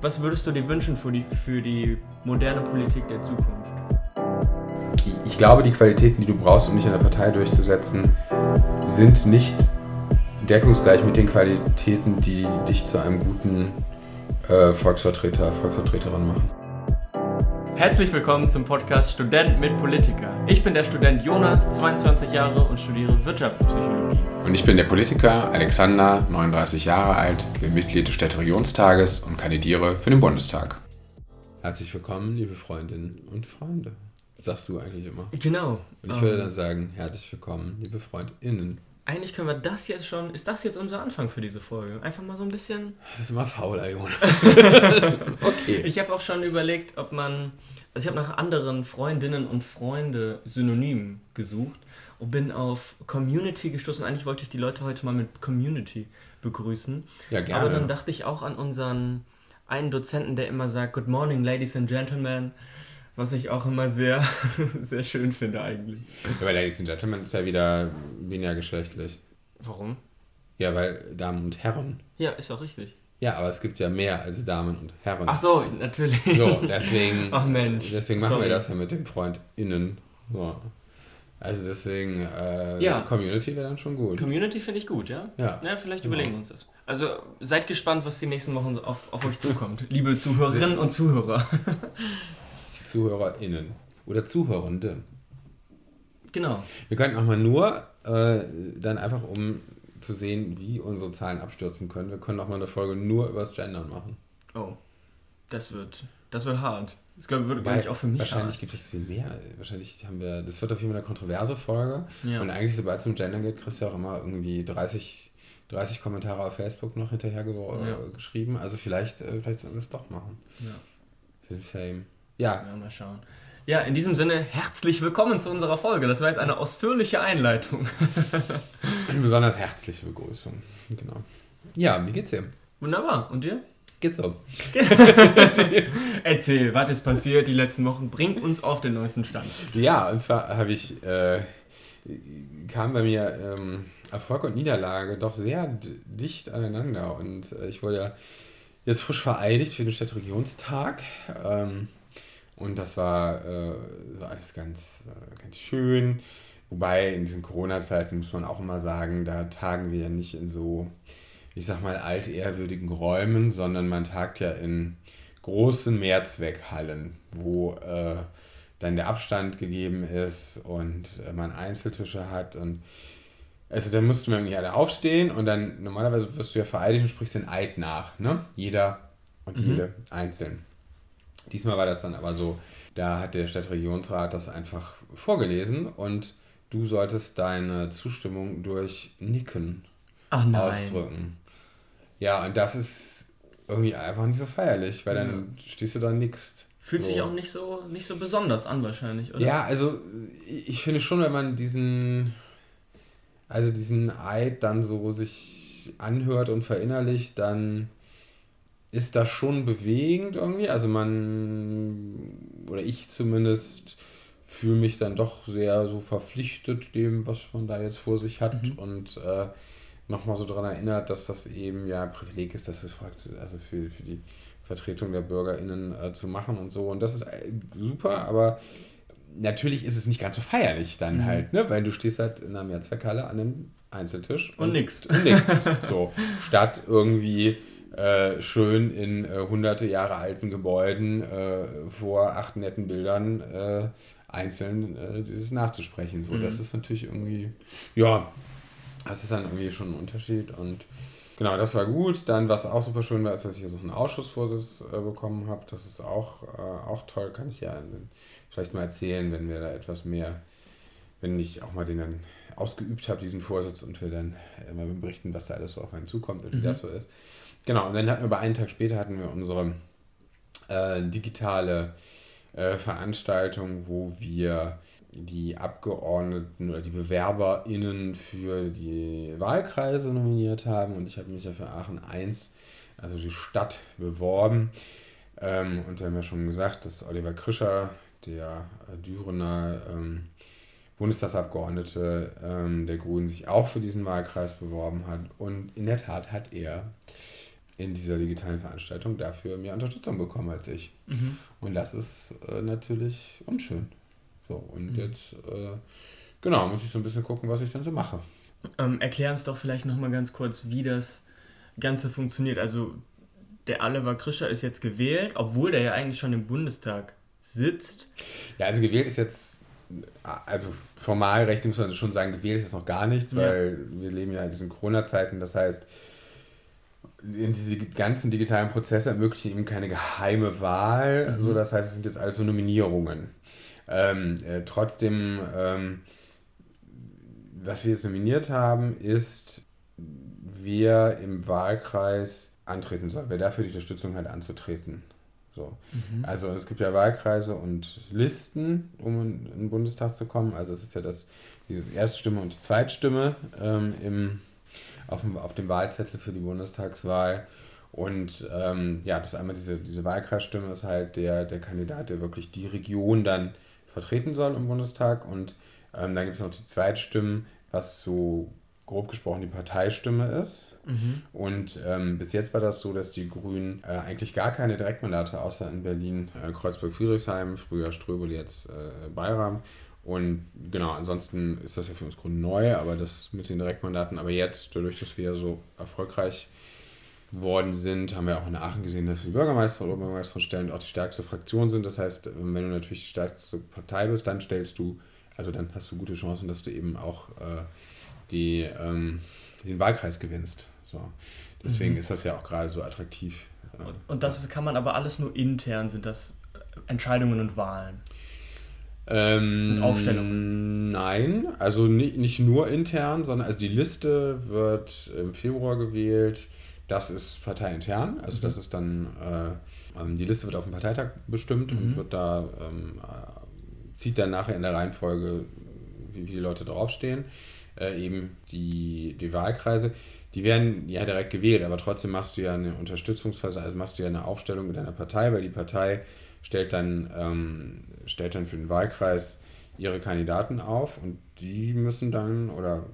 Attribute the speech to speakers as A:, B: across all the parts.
A: Was würdest du dir wünschen für die, für die moderne Politik der Zukunft?
B: Ich glaube, die Qualitäten, die du brauchst, um dich in der Partei durchzusetzen, sind nicht deckungsgleich mit den Qualitäten, die dich zu einem guten äh, Volksvertreter, Volksvertreterin machen.
A: Herzlich willkommen zum Podcast Student mit Politiker. Ich bin der Student Jonas, 22 Jahre und studiere Wirtschaftspsychologie.
B: Und ich bin der Politiker Alexander, 39 Jahre alt, bin Mitglied des Städteregionstages und kandidiere für den Bundestag. Herzlich willkommen, liebe Freundinnen und Freunde. Das sagst du eigentlich immer.
A: Genau.
B: Und ich würde dann sagen, herzlich willkommen, liebe FreundInnen.
A: Eigentlich können wir das jetzt schon. Ist das jetzt unser Anfang für diese Folge? Einfach mal so ein bisschen.
B: Das ist immer faul, Iona.
A: okay. Ich habe auch schon überlegt, ob man. Also ich habe nach anderen Freundinnen und Freunde Synonymen gesucht und bin auf Community gestoßen. Eigentlich wollte ich die Leute heute mal mit Community begrüßen.
B: Ja, gerne.
A: Aber dann dachte ich auch an unseren einen Dozenten, der immer sagt, Good morning, Ladies and Gentlemen. Was ich auch immer sehr, sehr schön finde eigentlich.
B: Weil Ladies and Gentlemen ist ja wieder weniger geschlechtlich.
A: Warum?
B: Ja, weil Damen und Herren.
A: Ja, ist auch richtig.
B: Ja, aber es gibt ja mehr als Damen und Herren.
A: Ach so, natürlich.
B: So, deswegen.
A: Ach Mensch.
B: Deswegen machen
A: Sorry.
B: wir das ja mit den FreundInnen. So. Also deswegen, äh,
A: Ja.
B: Community wäre dann schon gut.
A: Community finde ich gut, ja?
B: Ja.
A: Ja, vielleicht
B: Genau.
A: überlegen wir uns das. Also seid gespannt, was die nächsten Wochen so auf, auf euch zukommt, liebe Zuhörerinnen und Zuhörer.
B: ZuhörerInnen. Oder Zuhörende.
A: Genau.
B: Wir könnten auch mal nur, äh, dann einfach um zu sehen, wie unsere Zahlen abstürzen können, wir können auch mal eine Folge nur übers Gendern machen.
A: Oh, das wird, das wird hart. Das glaube wird,
B: Weil
A: auch für mich
B: Wahrscheinlich gibt es viel mehr. Wahrscheinlich haben wir, das wird auf jeden Fall eine kontroverse Folge.
A: Ja.
B: Und eigentlich, sobald es um Gendern geht, kriegst du ja auch immer irgendwie 30, 30 Kommentare auf Facebook noch hinterher ge
A: Ja.
B: äh, geschrieben. Also vielleicht, äh, vielleicht sollen wir es doch machen.
A: Ja.
B: Für den Fame. Ja,
A: ja, mal schauen. Ja, in diesem Sinne, herzlich willkommen zu unserer Folge. Das war jetzt eine ausführliche Einleitung.
B: eine besonders herzliche Begrüßung. Genau. Ja, wie geht's dir?
A: Wunderbar. Und dir?
B: Geht's so.
A: Erzähl, was ist passiert die letzten Wochen? Bring uns auf den neuesten Stand.
B: Ja, und zwar habe ich, äh, kam bei mir ähm, Erfolg und Niederlage doch sehr dicht aneinander. Und äh, ich wurde ja jetzt frisch vereidigt für den Stadtregionstag. Ähm, und das war äh, so alles ganz, äh, ganz schön. Wobei in diesen Corona-Zeiten muss man auch immer sagen, da tagen wir ja nicht in so, ich sag mal, altehrwürdigen Räumen, sondern man tagt ja in großen Mehrzweckhallen, wo äh, dann der Abstand gegeben ist und äh, man Einzeltische hat und also dann mussten wir irgendwie alle aufstehen und dann normalerweise wirst du ja vereidigt und sprichst den Eid nach, ne? Jeder und
A: Mhm.
B: jede einzeln. Diesmal war das dann aber so, da hat der Stadtregionsrat das einfach vorgelesen und du solltest deine Zustimmung durch Nicken ausdrücken. Ja, und das ist irgendwie einfach nicht so feierlich, weil dann stehst du da nix.
A: Fühlt
B: so.
A: sich auch nicht so, nicht so besonders an wahrscheinlich, oder?
B: Ja, also ich ich finde schon, wenn man diesen, also diesen Eid dann so sich anhört und verinnerlicht, dann ist das schon bewegend irgendwie. Also man, oder ich zumindest, fühle mich dann doch sehr so verpflichtet dem, was man da jetzt vor sich hat
A: Mhm.
B: und äh, nochmal so daran erinnert, dass das eben ja ein Privileg ist, dass es also für, für die Vertretung der BürgerInnen äh, zu machen und so. Und das ist äh, super, aber natürlich ist es nicht ganz so feierlich dann
A: Mhm.
B: halt, ne? Weil du stehst halt in einer Mehrzweckhalle an einem Einzeltisch
A: Und nix.
B: Und nix. so. Statt irgendwie äh, schön in äh, hunderte Jahre alten Gebäuden äh, vor acht netten Bildern äh, einzeln äh, dieses nachzusprechen. So,
A: Mhm.
B: das ist natürlich irgendwie, ja, das ist dann irgendwie schon ein Unterschied und genau, das war gut. Dann, was auch super schön war, ist, dass ich jetzt noch einen Ausschussvorsitz bekommen habe. Das ist auch, auch toll, kann ich ja vielleicht mal erzählen, wenn wir da etwas mehr, wenn ich auch mal den dann ausgeübt habe, diesen Vorsitz und wir dann mal berichten, was da alles so auf einen zukommt und wie
A: Mhm.
B: das so ist. Genau, und dann hatten wir bei einen Tag später hatten wir unsere äh, digitale äh, Veranstaltung, wo wir die Abgeordneten oder die BewerberInnen für die Wahlkreise nominiert haben und ich habe mich ja für Aachen 1, also die Stadt, beworben. Ähm, und wir haben ja schon gesagt, dass Oliver Krischer, der äh, Dürener ähm, Bundestagsabgeordnete ähm, der Grünen, sich auch für diesen Wahlkreis beworben hat. Und in der Tat hat er in dieser digitalen Veranstaltung dafür mehr Unterstützung bekommen als ich. Mhm. Und das ist äh, natürlich unschön. So, und mhm. jetzt, äh, genau, muss ich so ein bisschen gucken, was ich dann so mache.
A: Ähm, erklär uns doch vielleicht nochmal ganz kurz, wie das Ganze funktioniert. Also, der Oliver Krischer ist jetzt gewählt, obwohl der ja eigentlich schon im Bundestag sitzt.
B: Ja, also gewählt ist jetzt, also formal recht muss man schon sagen, gewählt ist jetzt noch gar nichts, weil ja. wir leben ja in diesen Corona-Zeiten. Das heißt, diese ganzen digitalen Prozesse ermöglichen eben keine geheime Wahl. Mhm. So, das heißt, es sind jetzt alles so Nominierungen. Ähm, äh, trotzdem, ähm, was wir jetzt nominiert haben, ist, wer im Wahlkreis antreten soll, wer dafür die Unterstützung hat, anzutreten. So. Mhm. Also es gibt ja Wahlkreise und Listen, um in den Bundestag zu kommen. Also es ist ja das, die Erststimme und die Zweitstimme ähm, im auf dem, auf dem Wahlzettel für die Bundestagswahl. Und ähm, ja, das ist einmal diese, diese Wahlkreisstimme ist halt der, der Kandidat, der wirklich die Region dann vertreten soll im Bundestag. Und ähm, dann gibt es noch die Zweitstimmen, was so grob gesprochen die Parteistimme ist. Mhm. Und ähm, bis jetzt war das so, dass die Grünen äh, eigentlich gar keine Direktmandate außer in Berlin, äh, Kreuzberg-Friedrichshain, früher Ströbel, jetzt äh, Bayram und genau, ansonsten ist das ja für uns Grund neu, aber das mit den Direktmandaten. Aber jetzt, dadurch, dass wir so erfolgreich geworden sind, haben wir auch in Aachen gesehen, dass wir Bürgermeister oder Bürgermeisterstellen auch die stärkste Fraktion sind. Das heißt, wenn du natürlich die stärkste Partei bist, dann stellst du, also dann hast du gute Chancen, dass du eben auch äh, die, ähm, den Wahlkreis gewinnst. So. Deswegen mhm. ist das ja auch gerade so attraktiv.
A: Und das kann man aber alles nur intern, sind das Entscheidungen und Wahlen?
B: Ähm, Aufstellung? Nein, also nicht, nicht nur intern, sondern also die Liste wird im Februar gewählt. Das ist parteiintern, also mhm. das ist dann, äh, ähm, die Liste wird auf dem Parteitag bestimmt mhm. und wird da, ähm, äh, zieht dann nachher in der Reihenfolge, wie, die Leute draufstehen, äh, eben die, die Wahlkreise. Die werden ja direkt gewählt, aber trotzdem machst du ja eine Unterstützungsphase, also machst du ja eine Aufstellung mit deiner Partei, weil die Partei stellt dann, ähm, stellt dann für den Wahlkreis ihre Kandidaten auf und die müssen dann oder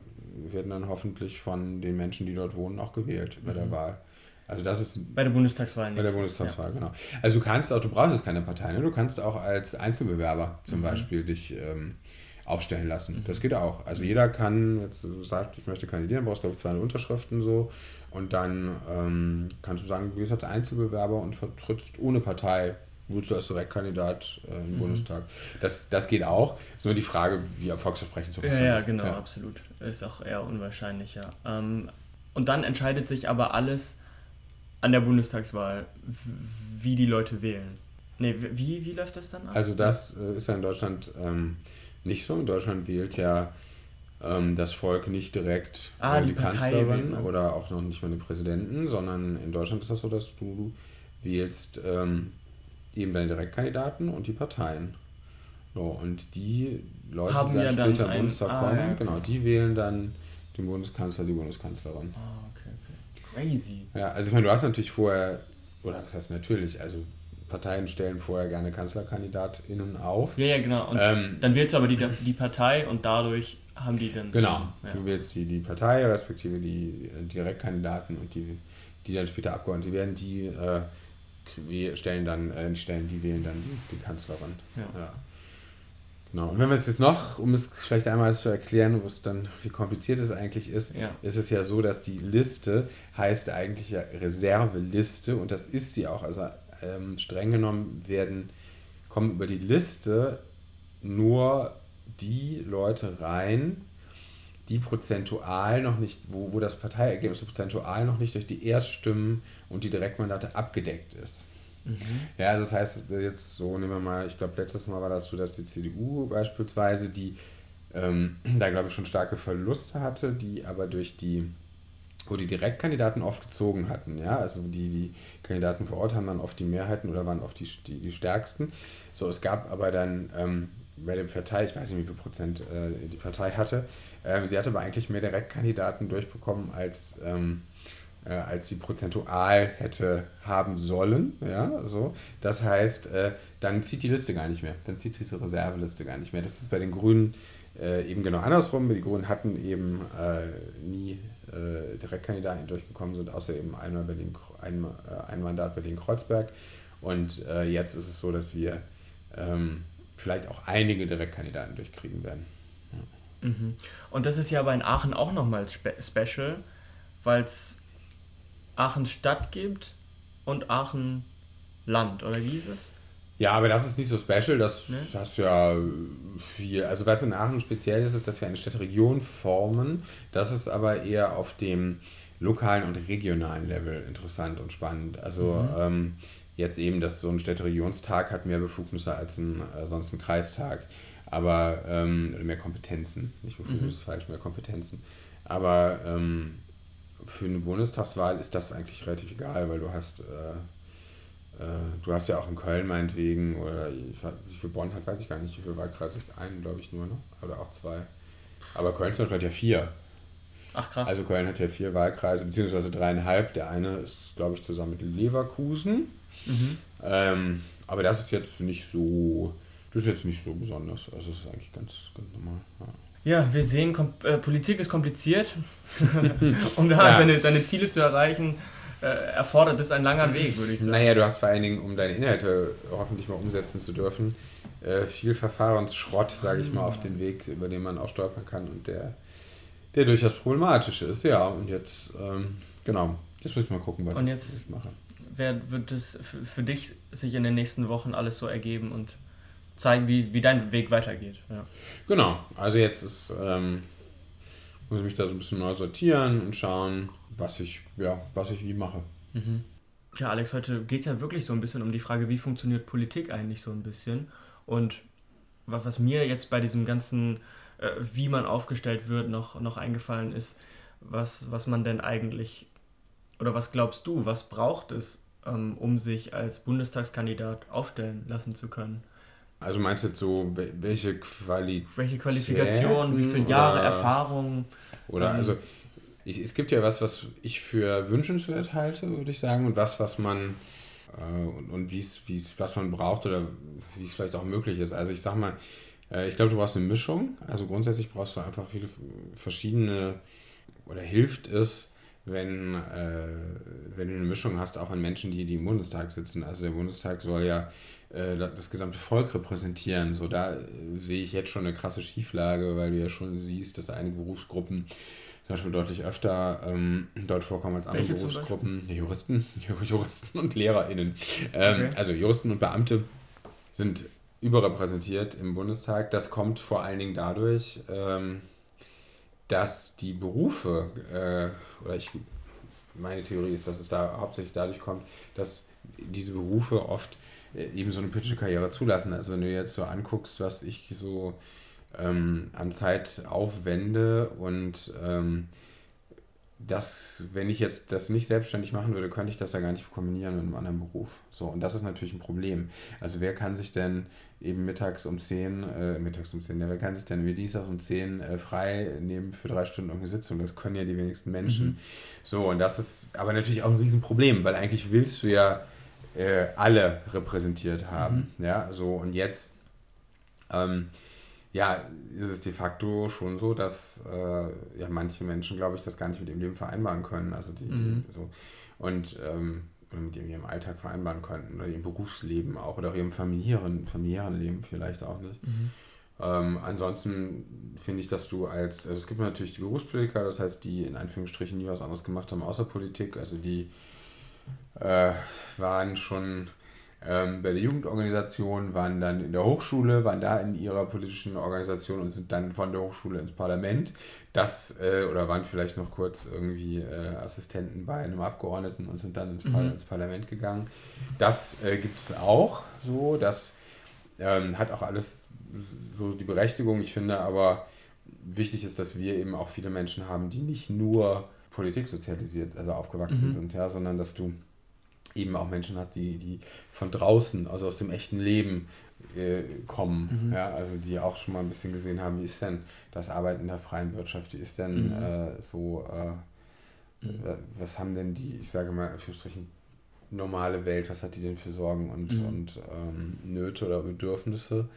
B: werden dann hoffentlich von den Menschen, die dort wohnen, auch gewählt bei der mhm. Wahl. Also das ist
A: bei der Bundestagswahl
B: Bei der Bundestagswahl, ja. genau. Also du kannst auch, du brauchst jetzt keine Partei, ne? du kannst auch als Einzelbewerber zum mhm. Beispiel dich ähm, aufstellen lassen. Mhm. Das geht auch. Also jeder kann, jetzt sagt, ich möchte kandidieren, brauchst glaube ich 200 Unterschriften so und dann ähm, kannst du sagen, du gehst als Einzelbewerber und vertrittst ohne Partei Wozu als Direktkandidat äh, im mhm. Bundestag? Das, das geht auch. Ist nur die Frage, wie erfolgsversprechend
A: sowas ja, ist. Ja, genau, ja. absolut. Ist auch eher unwahrscheinlich, ja. Ähm, und dann entscheidet sich aber alles an der Bundestagswahl, wie die Leute wählen. Nee, wie, wie läuft das dann
B: ab? Also das äh, ist ja in Deutschland ähm, nicht so. In Deutschland wählt ja ähm, das Volk nicht direkt ah, die, die Kanzlerin ne? oder auch noch nicht mal den Präsidenten, sondern in Deutschland ist das so, dass du wählst ähm, eben deine Direktkandidaten und die Parteien. So, und die Leute, Haben die dann ja später im Bundestag ah, kommen, ja. genau, die wählen dann den Bundeskanzler, die Bundeskanzlerin.
A: Ah, okay, okay. Crazy.
B: Ja, also ich meine, du hast natürlich vorher, oder das heißt natürlich, also Parteien stellen vorher gerne KanzlerkandidatInnen auf.
A: Ja, ja, genau. Und ähm, dann wählst du aber die, die Partei und dadurch haben die dann.
B: Genau, ja. du wählst die, die Partei, respektive die Direktkandidaten und die, die dann später Abgeordnete werden, die äh, wir stellen dann, äh, stellen die wählen dann die, die Kanzlerin. Ja. ja. Genau. Und wenn wir es jetzt noch, um es vielleicht einmal zu erklären, wo es dann, wie kompliziert es eigentlich ist, ja. ist es ja so, dass die Liste heißt eigentlich ja Reserveliste und das ist sie auch. Also ähm, streng genommen werden, kommen über die Liste nur die Leute rein, die prozentual noch nicht, wo, wo das Parteiergebnis prozentual noch nicht durch die Erststimmen und die Direktmandate abgedeckt ist. Mhm. Ja, also das heißt, jetzt so nehmen wir mal, ich glaube, letztes Mal war das so, dass die CDU beispielsweise, die ähm, da glaube ich schon starke Verluste hatte, die aber durch die, wo die Direktkandidaten oft gezogen hatten, ja, also die, die Kandidaten vor Ort haben dann oft die Mehrheiten oder waren oft die, die, die stärksten. So, es gab aber dann ähm, bei der Partei, ich weiß nicht, wie viel Prozent äh, die Partei hatte, ähm, sie hatte aber eigentlich mehr Direktkandidaten durchbekommen, als, ähm, äh, als sie prozentual hätte haben sollen. Ja, so. Das heißt, äh, dann zieht die Liste gar nicht mehr. Dann zieht diese Reserveliste gar nicht mehr. Das ist bei den Grünen äh, eben genau andersrum. Die Grünen hatten eben äh, nie äh, Direktkandidaten, die durchgekommen sind, außer eben einmal Berlin, ein, ein Mandat Berlin-Kreuzberg. Und jetzt ist es so, dass wir ähm, vielleicht auch einige Direktkandidaten durchkriegen werden.
A: Ja. Mhm. Und das ist ja aber in Aachen auch nochmal spe special, weil es Aachen Stadt gibt und Aachen Land, oder wie ist es?
B: Ja, aber das ist nicht so special, das ne? hast ja viel. Also was in Aachen speziell ist, ist, dass wir eine Stadtregion formen. Das ist aber eher auf dem lokalen und regionalen Level interessant und spannend. Also mhm. ähm, jetzt eben, dass so ein Städteregionstag hat mehr Befugnisse als ein, äh, sonst ein Kreistag. Aber, ähm, mehr Kompetenzen, nicht Befugnisse mhm. falsch, mehr Kompetenzen. Aber ähm, für eine Bundestagswahl ist das eigentlich relativ egal, weil du hast, äh, äh, du hast ja auch in Köln meinetwegen, oder wie viel Bonn hat, weiß ich gar nicht, wie viel Wahlkreise, einen glaube ich nur, ne? oder auch zwei. Aber Köln zum Beispiel hat ja vier. Ach krass. Also Köln hat ja vier Wahlkreise, beziehungsweise dreieinhalb. Der eine ist, glaube ich, zusammen mit Leverkusen. Mhm. Ähm, aber das ist jetzt nicht so, das ist jetzt nicht so besonders. Also es ist eigentlich ganz, ganz normal. Ja.
A: Ja, wir sehen, äh, Politik ist kompliziert. um da ja. deine, deine Ziele zu erreichen, äh, erfordert es ein langer Weg, würde ich sagen.
B: Naja, du hast vor allen Dingen, um deine Inhalte hoffentlich mal umsetzen zu dürfen, äh, viel Verfahrensschrott, sage ich mal, auf den Weg, über den man auch stolpern kann und der, der durchaus problematisch ist. Ja, und jetzt, ähm, genau, jetzt muss ich mal gucken, was,
A: und jetzt,
B: ich mache.
A: Wer wird es für dich sich in den nächsten Wochen alles so ergeben und zeigen, wie, wie dein Weg weitergeht. Ja.
B: Genau, also jetzt ist, ähm, muss ich mich da so ein bisschen neu sortieren und schauen, was ich, ja, was ich wie mache.
A: Mhm. Ja, Alex, heute geht es ja wirklich so ein bisschen um die Frage, wie funktioniert Politik eigentlich so ein bisschen. Und was, was mir jetzt bei diesem ganzen, äh, wie man aufgestellt wird, noch, noch eingefallen ist, was, was man denn eigentlich, oder was glaubst du, was braucht es, um sich als Bundestagskandidat aufstellen lassen zu können?
B: Also meinst du jetzt so, welche
A: Qualität? Welche Qualifikation, wie viele Jahre oder, Erfahrung?
B: Oder ähm, also, ich, es gibt ja was, was ich für wünschenswert halte, würde ich sagen, und was, was man äh, und, und wie's, wie's, was man braucht oder wie es vielleicht auch möglich ist. Also ich sag mal, äh, ich glaube, du brauchst eine Mischung. Also grundsätzlich brauchst du einfach viele verschiedene oder hilft es, wenn, äh, wenn du eine Mischung hast, auch an Menschen, die, die im Bundestag sitzen. Also der Bundestag soll ja äh, das gesamte Volk repräsentieren. So, da äh, sehe ich jetzt schon eine krasse Schieflage, weil du ja schon siehst, dass einige Berufsgruppen zum Beispiel deutlich öfter ähm, dort vorkommen als andere Welche Berufsgruppen. Ja, Juristen, Juristen und LehrerInnen. Ähm, okay. Also Juristen und Beamte sind überrepräsentiert im Bundestag. Das kommt vor allen Dingen dadurch, ähm, dass die Berufe, äh, oder ich, meine Theorie ist, dass es da hauptsächlich dadurch kommt, dass diese Berufe oft äh, eben so eine Pitcher-Karriere zulassen. Also wenn du jetzt so anguckst, was ich so ähm, an Zeit aufwende und ähm, das, wenn ich jetzt das nicht selbstständig machen würde, könnte ich das ja gar nicht kombinieren mit einem anderen Beruf. So, und das ist natürlich ein Problem. Also wer kann sich denn eben mittags um 10, äh, mittags um 10, ja, wer kann sich denn wie dienstags um 10 äh, frei nehmen für drei Stunden irgendeine Sitzung? Das können ja die wenigsten Menschen. Mhm. So, und das ist aber natürlich auch ein Riesenproblem, weil eigentlich willst du ja äh, alle repräsentiert haben. Mhm. Ja, so und jetzt ähm, ja, ist es de facto schon so, dass äh, ja manche Menschen, glaube ich, das gar nicht mit ihrem Leben vereinbaren können. Also die, mhm. die so und ähm, oder mit ihrem Alltag vereinbaren könnten oder ihrem Berufsleben auch oder ihrem familiären, familiären Leben vielleicht auch nicht. Mhm. Ähm, ansonsten finde ich, dass du als, also es gibt natürlich die Berufspolitiker, das heißt, die in Anführungsstrichen nie was anderes gemacht haben außer Politik, also die äh, waren schon ähm, bei der Jugendorganisation, waren dann in der Hochschule, waren da in ihrer politischen Organisation und sind dann von der Hochschule ins Parlament. Das, äh, oder waren vielleicht noch kurz irgendwie äh, Assistenten bei einem Abgeordneten und sind dann ins, mhm. ins Parlament gegangen. Das äh, gibt es auch so, das ähm, hat auch alles so die Berechtigung. Ich finde aber wichtig ist, dass wir eben auch viele Menschen haben, die nicht nur Politik sozialisiert, also aufgewachsen mhm. sind, ja, sondern dass du eben auch Menschen hast, die, die von draußen, also aus dem echten Leben äh, kommen, mhm. ja, also die auch schon mal ein bisschen gesehen haben, wie ist denn das Arbeiten in der freien Wirtschaft, wie ist denn mhm. äh, so, äh, mhm. was haben denn die, ich sage mal, für Strichen, normale Welt, was hat die denn für Sorgen und, mhm. und ähm, Nöte oder Bedürfnisse?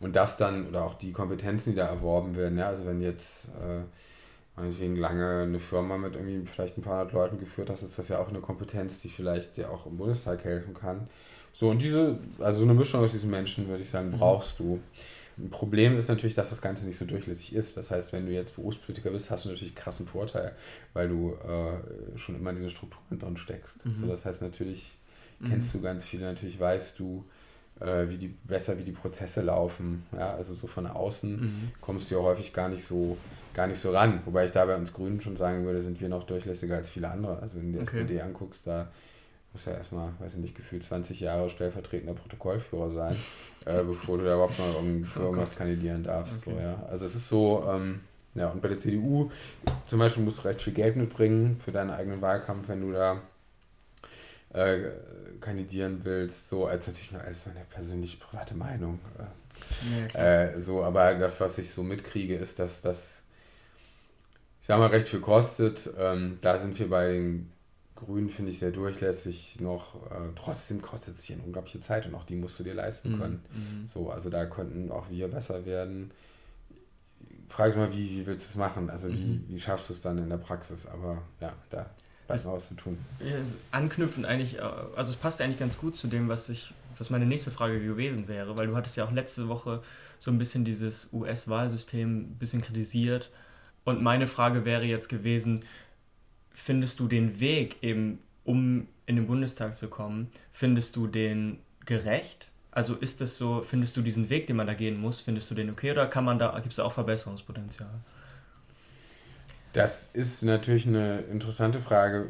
B: Und das dann, oder auch die Kompetenzen, die da erworben werden, ja, also wenn jetzt äh, meinetwegen lange eine Firma mit irgendwie vielleicht ein paar hundert Leuten geführt hast, ist das ja auch eine Kompetenz, die vielleicht dir auch im Bundestag helfen kann. So, und diese, also so eine Mischung aus diesen Menschen, würde ich sagen, mhm. brauchst du. Ein Problem ist natürlich, dass das Ganze nicht so durchlässig ist. Das heißt, wenn du jetzt Berufspolitiker bist, hast du natürlich einen krassen Vorteil, weil du äh, schon immer in diesen Strukturen drin steckst. Mhm. So, das heißt, natürlich kennst mhm. du ganz viele, natürlich weißt du, äh, wie die besser, wie die Prozesse laufen. Ja, also so von außen mhm. kommst du ja häufig gar nicht so gar nicht so ran. Wobei ich da bei uns Grünen schon sagen würde, sind wir noch durchlässiger als viele andere. Also wenn du die okay. SPD anguckst, da muss ja erstmal, weiß ich nicht, gefühlt 20 Jahre stellvertretender Protokollführer sein, äh, bevor du da überhaupt mal irgend, für oh irgendwas kandidieren darfst. Okay. So, ja. Also es ist so, ähm, ja, und bei der CDU zum Beispiel musst du recht viel Geld mitbringen für deinen eigenen Wahlkampf, wenn du da äh, kandidieren willst, so als natürlich nur alles meine persönliche private Meinung. Äh, ja, äh, so, aber das, was ich so mitkriege, ist, dass das, ich sag mal, recht viel kostet. Ähm, da sind wir bei den Grün finde ich sehr durchlässig noch. Äh, trotzdem kostet es hier eine unglaubliche Zeit und auch die musst du dir leisten mhm, können. Mhm. So, also da könnten auch wir besser werden. Frage ich mal, wie, wie willst du es machen? Also mhm. wie, wie schaffst du es dann in der Praxis? Aber ja, da bleibt noch was zu tun.
A: Anknüpfen eigentlich, äh, also es passt eigentlich ganz gut zu dem, was ich, was meine nächste Frage gewesen wäre, weil du hattest ja auch letzte Woche so ein bisschen dieses US-Wahlsystem ein bisschen kritisiert. Und meine Frage wäre jetzt gewesen, findest du den Weg eben, um in den Bundestag zu kommen, findest du den gerecht? Also ist das so, findest du diesen Weg, den man da gehen muss, findest du den okay oder kann man da, gibt es da auch Verbesserungspotenzial?
B: Das ist natürlich eine interessante Frage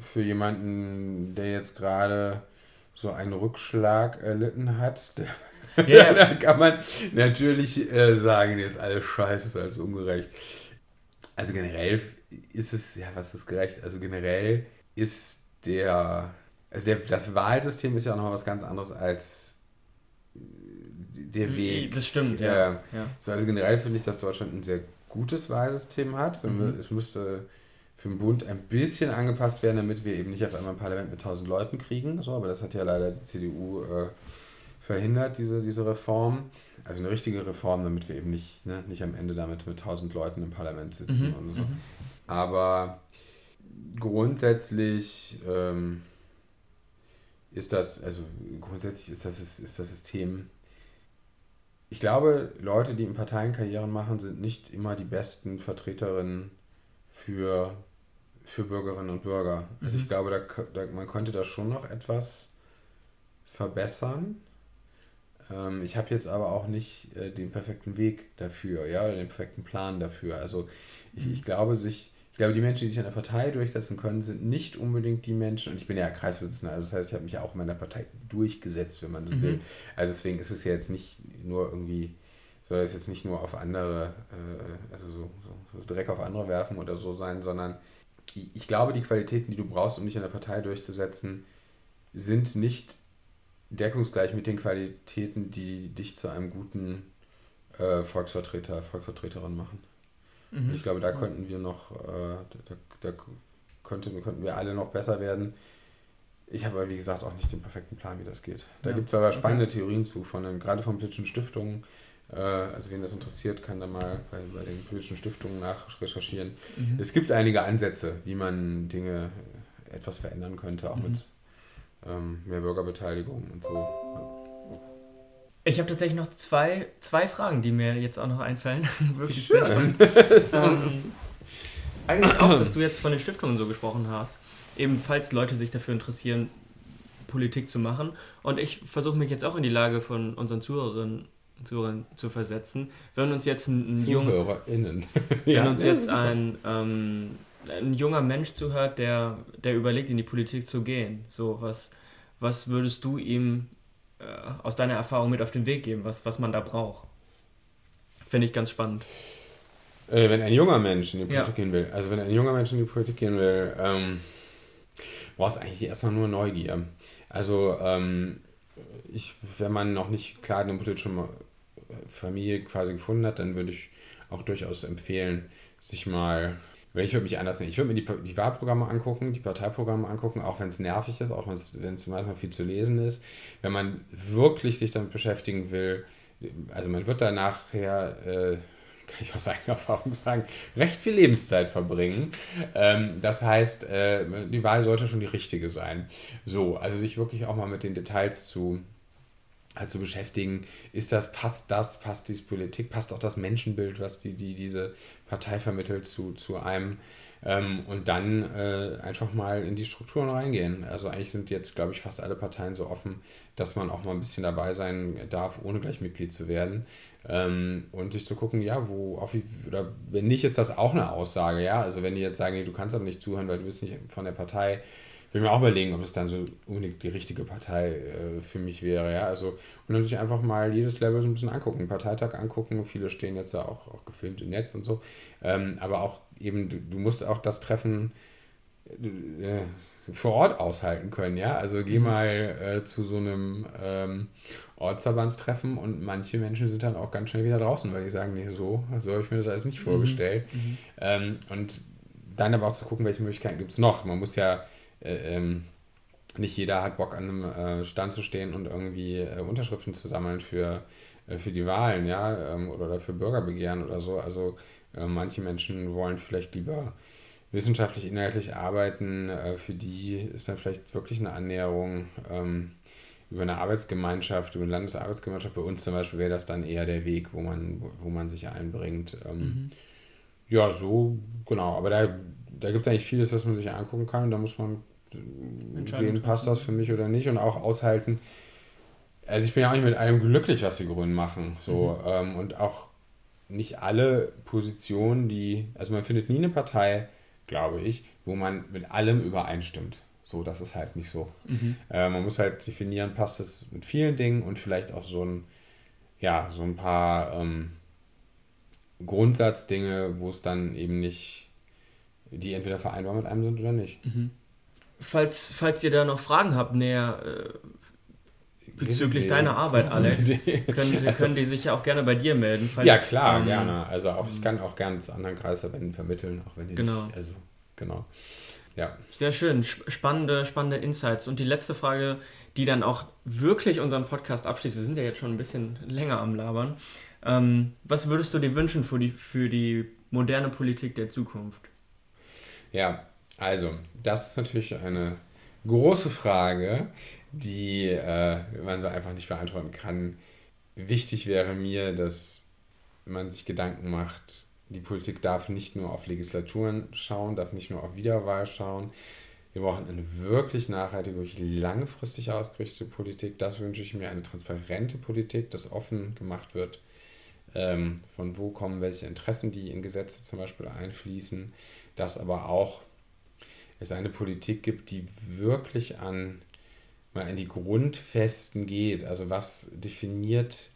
B: für jemanden, der jetzt gerade so einen Rückschlag erlitten hat. Ja, da kann man natürlich äh, sagen, jetzt alles scheiße, ist alles ungerecht. Also generell ist es, ja, was ist gerecht? Also generell ist der, also der, das Wahlsystem ist ja auch noch was ganz anderes als der Weg.
A: Das stimmt, ja.
B: Äh, ja. So, also generell finde ich, dass Deutschland ein sehr gutes Wahlsystem hat. Mhm. Es müsste für den Bund ein bisschen angepasst werden, damit wir eben nicht auf einmal ein Parlament mit 1000 Leuten kriegen. So, aber das hat ja leider die CDU äh, verhindert, diese, diese Reform. Also eine richtige Reform, damit wir eben nicht, ne, nicht am Ende damit mit 1000 Leuten im Parlament sitzen mhm. und so. Mhm. Aber grundsätzlich ähm, ist das, also grundsätzlich ist das, ist das System. Ich glaube, Leute, die in Parteien Karrieren machen, sind nicht immer die besten Vertreterinnen für, für Bürgerinnen und Bürger. Also mhm. ich glaube, da, da, man könnte da schon noch etwas verbessern. Ähm, ich habe jetzt aber auch nicht äh, den perfekten Weg dafür, ja, oder den perfekten Plan dafür. Also ich, ich glaube, sich ich glaube, die Menschen, die sich in der Partei durchsetzen können, sind nicht unbedingt die Menschen, und ich bin ja Kreisvorsitzender, also das heißt, ich habe mich ja auch in meiner Partei durchgesetzt, wenn man so mhm. will. Also deswegen ist es ja jetzt nicht nur irgendwie, soll es jetzt nicht nur auf andere, äh, also so, so, so Dreck auf andere werfen oder so sein, sondern ich glaube, die Qualitäten, die du brauchst, um dich in der Partei durchzusetzen, sind nicht deckungsgleich mit den Qualitäten, die dich zu einem guten äh, Volksvertreter, Volksvertreterin machen. Mhm. Ich glaube, da könnten wir noch, äh, da, da könnten, könnten wir alle noch besser werden. Ich habe aber, wie gesagt, auch nicht den perfekten Plan, wie das geht. Da ja. gibt es aber spannende okay. Theorien zu, von gerade von politischen Stiftungen. Äh, also, wen das interessiert, kann da mal bei, bei den politischen Stiftungen nachrecherchieren. Mhm. Es gibt einige Ansätze, wie man Dinge etwas verändern könnte, auch mhm. mit ähm, mehr Bürgerbeteiligung und so.
A: Ich habe tatsächlich noch zwei, zwei Fragen, die mir jetzt auch noch einfallen. Wirklich schön. ähm, eigentlich auch, dass du jetzt von den Stiftungen so gesprochen hast. Ebenfalls Leute sich dafür interessieren, Politik zu machen. Und ich versuche mich jetzt auch in die Lage von unseren Zuhörerinnen Zuhörern zu versetzen. Wenn uns jetzt ein, ein
B: ZuhörerInnen.
A: wenn ja. uns jetzt ein, ähm, ein junger Mensch zuhört, der, der überlegt, in die Politik zu gehen, so was, was würdest du ihm aus deiner Erfahrung mit auf den Weg geben, was, was man da braucht? Finde ich ganz spannend.
B: Äh, wenn ein junger Mensch in die Politik ja. gehen will, also wenn ein junger Mensch in die Politik gehen will, ähm, brauchst eigentlich erstmal nur Neugier. Also ähm, ich, wenn man noch nicht klar eine politische Familie quasi gefunden hat, dann würde ich auch durchaus empfehlen, sich mal ich würde mich anders nehmen. Ich würde mir die, die Wahlprogramme angucken, die Parteiprogramme angucken, auch wenn es nervig ist, auch wenn es manchmal viel zu lesen ist. Wenn man wirklich sich damit beschäftigen will, also man wird da nachher, äh, kann ich aus eigener Erfahrung sagen, recht viel Lebenszeit verbringen. Ähm, das heißt, äh, die Wahl sollte schon die richtige sein. So, also sich wirklich auch mal mit den Details zu halt zu beschäftigen, ist das, passt das, passt diese Politik, passt auch das Menschenbild, was die, die diese Partei vermittelt zu, zu einem ähm, und dann äh, einfach mal in die Strukturen reingehen. Also eigentlich sind jetzt, glaube ich, fast alle Parteien so offen, dass man auch mal ein bisschen dabei sein darf, ohne gleich Mitglied zu werden. Ähm, und sich zu gucken, ja, wo, auf, oder wenn nicht, ist das auch eine Aussage, ja. Also wenn die jetzt sagen, nee, du kannst aber nicht zuhören, weil du bist nicht von der Partei, will mir auch überlegen, ob es dann so unbedingt die richtige Partei äh, für mich wäre, ja. Also, und dann sich einfach mal jedes Level so ein bisschen angucken, Parteitag angucken. Viele stehen jetzt ja auch, auch gefilmt im Netz und so. Ähm, aber auch eben, du, du musst auch das Treffen äh, vor Ort aushalten können, ja. Also geh mhm. mal äh, zu so einem ähm, Ortsverbandstreffen und manche Menschen sind dann auch ganz schnell wieder draußen, weil die sagen, nee, so, so habe ich mir das alles nicht mhm. vorgestellt. Mhm. Ähm, und dann aber auch zu gucken, welche Möglichkeiten gibt es noch. Man muss ja äh, ähm, nicht jeder hat Bock an einem äh, Stand zu stehen und irgendwie äh, Unterschriften zu sammeln für, äh, für die Wahlen, ja, ähm, oder für Bürgerbegehren oder so. Also äh, manche Menschen wollen vielleicht lieber wissenschaftlich inhaltlich arbeiten. Für die ist dann vielleicht wirklich eine Annäherung ähm, über eine Arbeitsgemeinschaft, über eine Landesarbeitsgemeinschaft. Bei uns zum Beispiel wäre das dann eher der Weg, wo man, wo, wo man sich einbringt. Ähm, mhm. Ja, so, genau. Aber da, da gibt es eigentlich vieles, was man sich angucken kann. Und da muss man sehen, passt das für mich oder nicht und auch aushalten. Also ich bin ja auch nicht mit allem glücklich, was die Grünen machen. So, mhm. ähm, und auch nicht alle Positionen, die, also man findet nie eine Partei, glaube ich, wo man mit allem übereinstimmt. So, das ist halt nicht so. Mhm. Äh, man muss halt definieren, passt es mit vielen Dingen und vielleicht auch so ein, ja, so ein paar ähm, Grundsatzdinge, wo es dann eben nicht, die entweder vereinbar mit einem sind oder nicht. Mhm
A: falls, falls ihr da noch Fragen habt, näher äh, bezüglich deiner Arbeit, Alex, können, also, können die sich ja auch gerne bei dir melden.
B: Falls, ja, klar, ähm, gerne. Also auch, ich kann auch gerne zu anderen Kreisverbänden vermitteln, auch wenn die
A: genau.
B: nicht, also genau. Ja.
A: Sehr schön, spannende, spannende Insights. Und die letzte Frage, die dann auch wirklich unseren Podcast abschließt, wir sind ja jetzt schon ein bisschen länger am Labern. Ähm, was würdest du dir wünschen für die, für die moderne Politik der Zukunft?
B: Ja, also, das ist natürlich eine große Frage, die äh, man so einfach nicht beantworten kann. Wichtig wäre mir, dass man sich Gedanken macht, die Politik darf nicht nur auf Legislaturen schauen, darf nicht nur auf Wiederwahl schauen. Wir brauchen eine wirklich nachhaltige, wirklich langfristig ausgerichtete Politik. Das wünsche ich mir, eine transparente Politik, dass offen gemacht wird, ähm, von wo kommen welche Interessen, die in Gesetze zum Beispiel einfließen, dass aber auch es eine Politik gibt, die wirklich an, mal an die Grundfesten geht. Also was definiert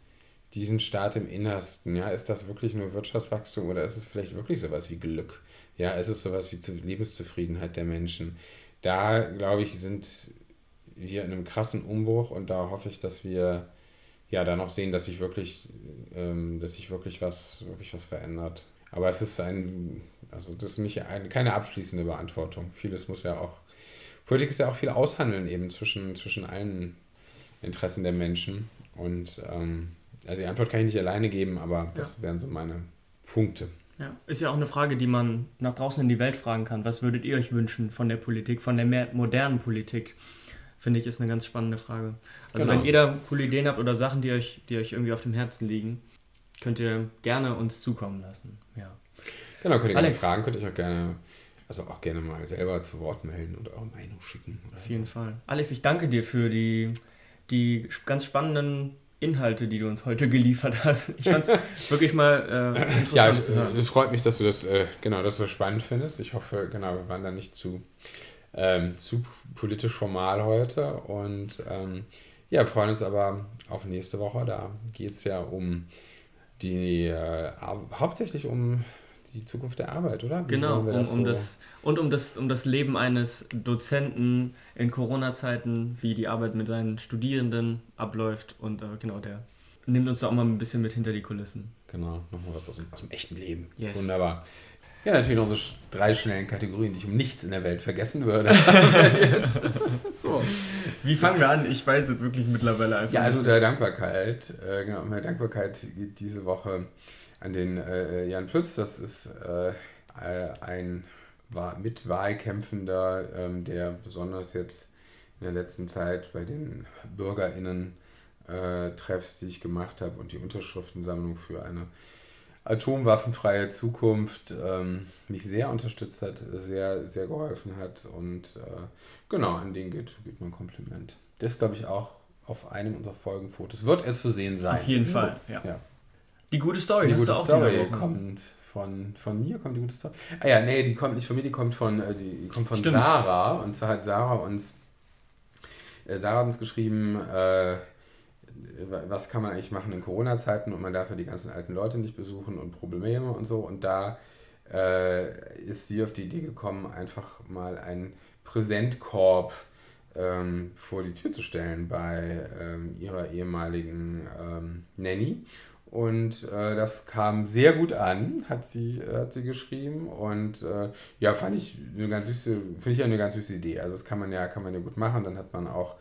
B: diesen Staat im Innersten? Ja, ist das wirklich nur Wirtschaftswachstum oder ist es vielleicht wirklich sowas wie Glück? Ja, ist es sowas wie Lebenszufriedenheit der Menschen? Da, glaube ich, sind wir in einem krassen Umbruch und da hoffe ich, dass wir ja da noch sehen, dass sich wirklich, ähm, dass sich wirklich was, wirklich was verändert. Aber es ist ein, also das ist nicht eine, keine abschließende Beantwortung. Vieles muss ja auch, Politik ist ja auch viel aushandeln eben zwischen, zwischen allen Interessen der Menschen. Und ähm, also die Antwort kann ich nicht alleine geben, aber das ja. wären so meine Punkte.
A: Ja, ist ja auch eine Frage, die man nach draußen in die Welt fragen kann. Was würdet ihr euch wünschen von der Politik, von der mehr modernen Politik? Finde ich, ist eine ganz spannende Frage. Also genau. wenn ihr da coole Ideen habt oder Sachen, die euch, die euch irgendwie auf dem Herzen liegen, könnt ihr gerne uns zukommen lassen. Ja.
B: Genau, könnt ihr gerne fragen, könnt ihr euch auch gerne, also auch gerne mal selber zu Wort melden und eure Meinung schicken.
A: Auf jeden so. Fall. Alex, ich danke dir für die, die ganz spannenden Inhalte, die du uns heute geliefert hast. Ich fand es wirklich mal äh, interessant
B: ja, zu hören. Es freut mich, dass du das, äh, genau, dass du das spannend findest. Ich hoffe, genau, wir waren da nicht zu, ähm, zu politisch formal heute und ähm, ja, freuen uns aber auf nächste Woche. Da geht es ja um die äh, hauptsächlich um die Zukunft der Arbeit, oder?
A: Wie genau, um, um so das, und um das, um das Leben eines Dozenten in Corona-Zeiten, wie die Arbeit mit seinen Studierenden abläuft und äh, genau, der nimmt uns da auch mal ein bisschen mit hinter die Kulissen.
B: Genau, nochmal was aus dem, aus dem echten Leben. Yes. Wunderbar. Ja, natürlich unsere drei schnellen Kategorien, die ich um nichts in der Welt vergessen würde.
A: so. Wie fangen wir an? Ich weiß es wirklich mittlerweile
B: einfach. Ja, also der Dankbarkeit. Äh, genau, der Dankbarkeit geht diese Woche an den äh, Jan Plütz. Das ist äh, ein Mitwahlkämpfender, ähm, der besonders jetzt in der letzten Zeit bei den BürgerInnen-Treffs, äh, die ich gemacht habe und die Unterschriftensammlung für eine atomwaffenfreie Zukunft ähm, mich sehr unterstützt hat, sehr, sehr geholfen hat und äh, genau, an den geht, geht mein Kompliment. Das glaube ich auch auf einem unserer Folgenfotos. Wird er zu sehen sein.
A: Auf jeden Fall, ja. ja. Die gute Story,
B: die gute Story kommt von, von mir, kommt die gute Story. Ah ja, nee, die kommt nicht von mir, die kommt von, äh, die, die kommt von Sarah. Und zwar hat Sarah uns, äh, Sarah hat uns geschrieben, äh, was kann man eigentlich machen in Corona-Zeiten und man darf ja die ganzen alten Leute nicht besuchen und Probleme und so. Und da äh, ist sie auf die Idee gekommen, einfach mal einen Präsentkorb ähm, vor die Tür zu stellen bei ähm, ihrer ehemaligen ähm, Nanny. Und äh, das kam sehr gut an, hat sie, äh, hat sie geschrieben. Und äh, ja, fand ich eine ganz süße, finde ich eine ganz süße Idee. Also das kann man ja, kann man ja gut machen. Dann hat man auch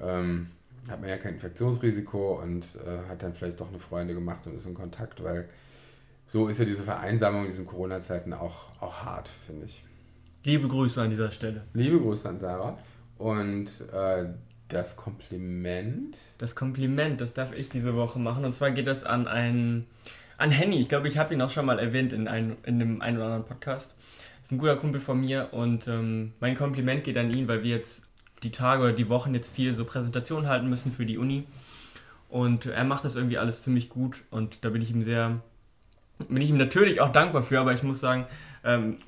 B: ähm, hat man ja kein Infektionsrisiko und äh, hat dann vielleicht doch eine Freunde gemacht und ist in Kontakt, weil so ist ja diese Vereinsamung in diesen Corona-Zeiten auch, auch hart, finde ich.
A: Liebe Grüße an dieser Stelle.
B: Liebe Grüße an Sarah. Und äh, das Kompliment.
A: Das Kompliment, das darf ich diese Woche machen. Und zwar geht das an einen, an Henny. Ich glaube, ich habe ihn auch schon mal erwähnt in, ein, in einem einen oder anderen Podcast. Ist ein guter Kumpel von mir und ähm, mein Kompliment geht an ihn, weil wir jetzt die Tage oder die Wochen jetzt viel so Präsentationen halten müssen für die Uni. Und er macht das irgendwie alles ziemlich gut und da bin ich ihm sehr, bin ich ihm natürlich auch dankbar für, aber ich muss sagen, ähm,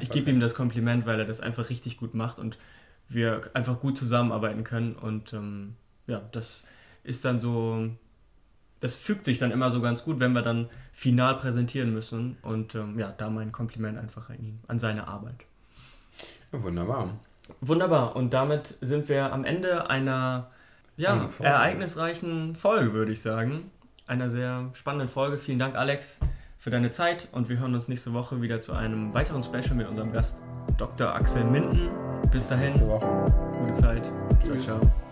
A: ich gebe ihm das Kompliment, weil er das einfach richtig gut macht und wir einfach gut zusammenarbeiten können und ähm, ja, das ist dann so, das fügt sich dann immer so ganz gut, wenn wir dann final präsentieren müssen und ähm, ja, da mein Kompliment einfach an ihn, an seine Arbeit.
B: Ja, wunderbar.
A: Wunderbar. Und damit sind wir am Ende einer ja, ereignisreichen Folge, würde ich sagen. Einer sehr spannenden Folge. Vielen Dank, Alex, für deine Zeit. Und wir hören uns nächste Woche wieder zu einem weiteren Special mit unserem Gast Dr. Axel Minden. Bis dahin. Nächste Woche. Gute Zeit. Tschüss. Ciao, ciao.